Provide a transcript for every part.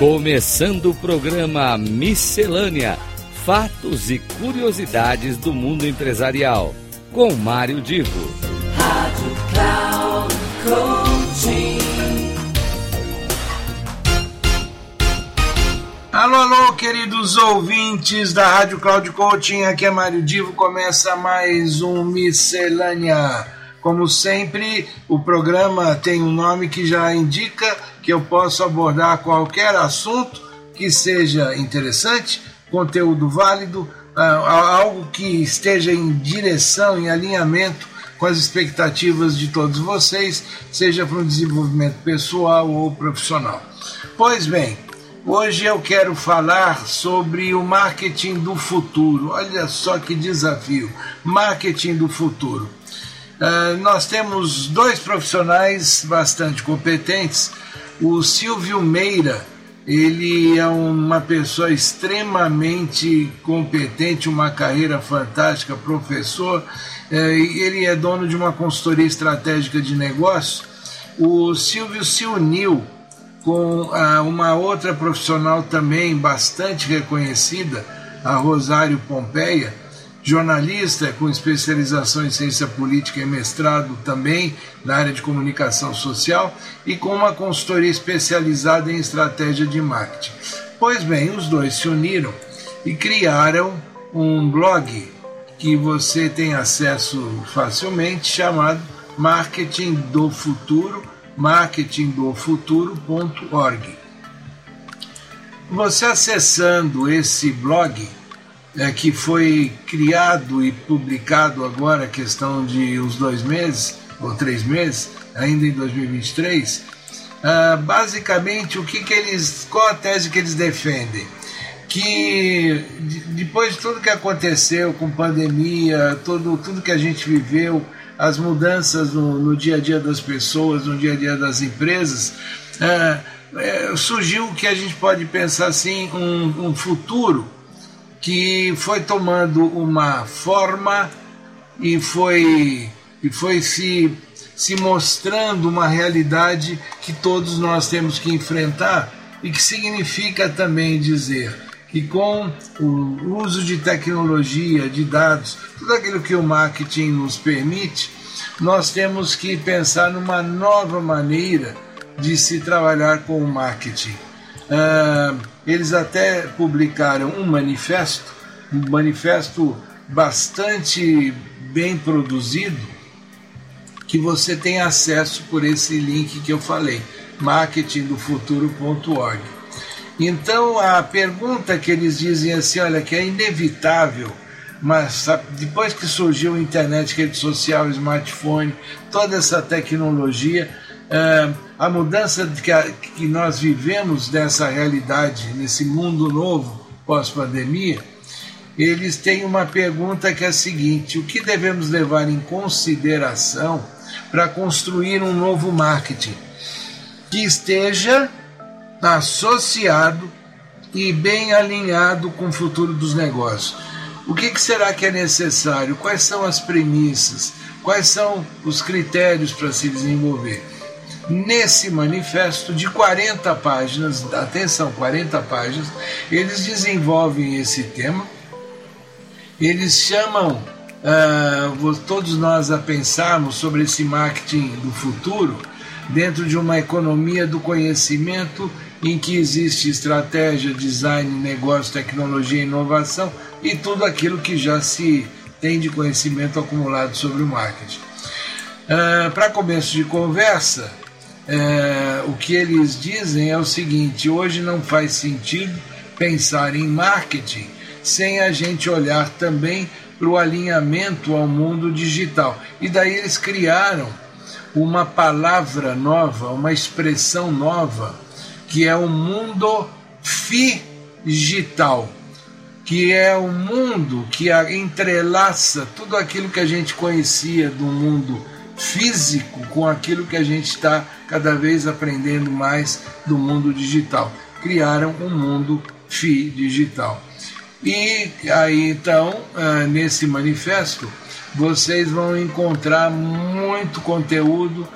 Começando o programa Miscelânea: Fatos e Curiosidades do Mundo Empresarial. Com Mário Divo. Rádio Cloud Coaching. Alô, alô, queridos ouvintes da Rádio Cloud Coaching, aqui é Mário Divo, começa mais um Miscelânea. Como sempre, o programa tem um nome que já indica que eu posso abordar qualquer assunto que seja interessante, conteúdo válido, algo que esteja em direção, em alinhamento com as expectativas de todos vocês, seja para um desenvolvimento pessoal ou profissional. Pois bem, hoje eu quero falar sobre o marketing do futuro. Olha só que desafio, marketing do futuro. Uh, nós temos dois profissionais bastante competentes. O Silvio Meira, ele é uma pessoa extremamente competente, uma carreira fantástica, professor, ele é dono de uma consultoria estratégica de negócio. O Silvio se uniu com uma outra profissional também bastante reconhecida, a Rosário Pompeia, jornalista com especialização em ciência política e mestrado também na área de comunicação social e com uma consultoria especializada em estratégia de marketing. Pois bem, os dois se uniram e criaram um blog que você tem acesso facilmente chamado Marketing do Futuro, marketingdofuturo.org. Você acessando esse blog, que foi criado e publicado agora, questão de uns dois meses ou três meses, ainda em 2023, basicamente o que, que eles, qual a tese que eles defendem? Que depois de tudo que aconteceu com pandemia, todo, tudo que a gente viveu, as mudanças no, no dia a dia das pessoas, no dia a dia das empresas, surgiu o que a gente pode pensar assim, um, um futuro que foi tomando uma forma e foi, e foi se, se mostrando uma realidade que todos nós temos que enfrentar e que significa também dizer que com o uso de tecnologia, de dados, tudo aquilo que o marketing nos permite, nós temos que pensar numa nova maneira de se trabalhar com o marketing. Uh, eles até publicaram um manifesto, um manifesto bastante bem produzido, que você tem acesso por esse link que eu falei, marketingdofuturo.org. Então a pergunta que eles dizem assim, olha, que é inevitável, mas depois que surgiu a internet, rede social, smartphone, toda essa tecnologia, uh, a mudança que, a, que nós vivemos dessa realidade, nesse mundo novo pós-pandemia, eles têm uma pergunta que é a seguinte: o que devemos levar em consideração para construir um novo marketing que esteja associado e bem alinhado com o futuro dos negócios? O que, que será que é necessário? Quais são as premissas? Quais são os critérios para se desenvolver? Nesse manifesto de 40 páginas, atenção, 40 páginas, eles desenvolvem esse tema, eles chamam uh, todos nós a pensarmos sobre esse marketing do futuro dentro de uma economia do conhecimento em que existe estratégia, design, negócio, tecnologia, inovação e tudo aquilo que já se tem de conhecimento acumulado sobre o marketing. Uh, Para começo de conversa, uh, o que eles dizem é o seguinte: hoje não faz sentido pensar em marketing sem a gente olhar também para o alinhamento ao mundo digital. E daí eles criaram uma palavra nova, uma expressão nova, que é o mundo digital, que é o mundo que entrelaça tudo aquilo que a gente conhecia do mundo físico com aquilo que a gente está cada vez aprendendo mais do mundo digital. Criaram um mundo FI digital. E aí então, nesse manifesto, vocês vão encontrar muito conteúdo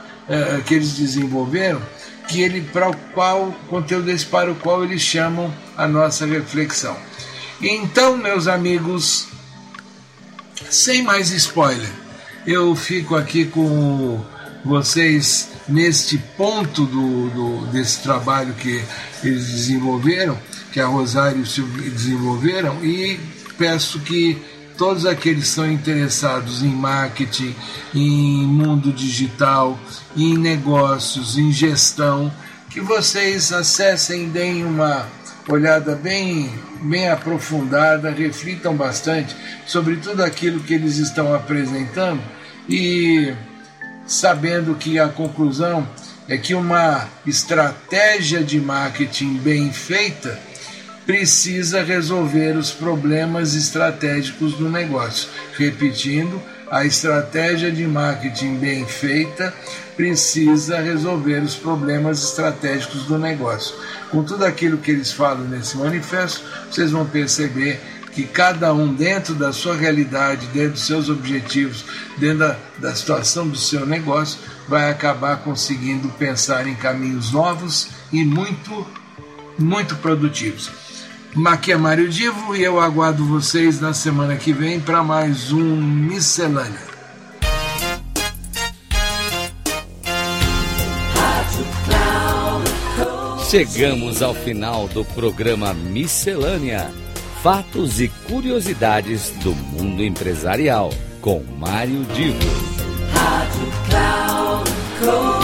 que eles desenvolveram que ele para o qual conteúdo esse para o qual eles chamam a nossa reflexão. Então, meus amigos, sem mais spoiler, eu fico aqui com vocês neste ponto do, do, desse trabalho que eles desenvolveram, que a Rosário desenvolveram, e peço que todos aqueles que são interessados em marketing, em mundo digital, em negócios, em gestão, que vocês acessem, deem uma olhada bem, bem aprofundada, reflitam bastante sobre tudo aquilo que eles estão apresentando e sabendo que a conclusão é que uma estratégia de marketing bem feita precisa resolver os problemas estratégicos do negócio. Repetindo, a estratégia de marketing bem feita precisa resolver os problemas estratégicos do negócio. Com tudo aquilo que eles falam nesse manifesto, vocês vão perceber que cada um, dentro da sua realidade, dentro dos seus objetivos, dentro da, da situação do seu negócio, vai acabar conseguindo pensar em caminhos novos e muito, muito produtivos. Aqui é Mário Divo e eu aguardo vocês na semana que vem para mais um Miscelânea. Chegamos ao final do programa Miscelânea: Fatos e Curiosidades do Mundo Empresarial, com Mário Divo. Rádio Cloud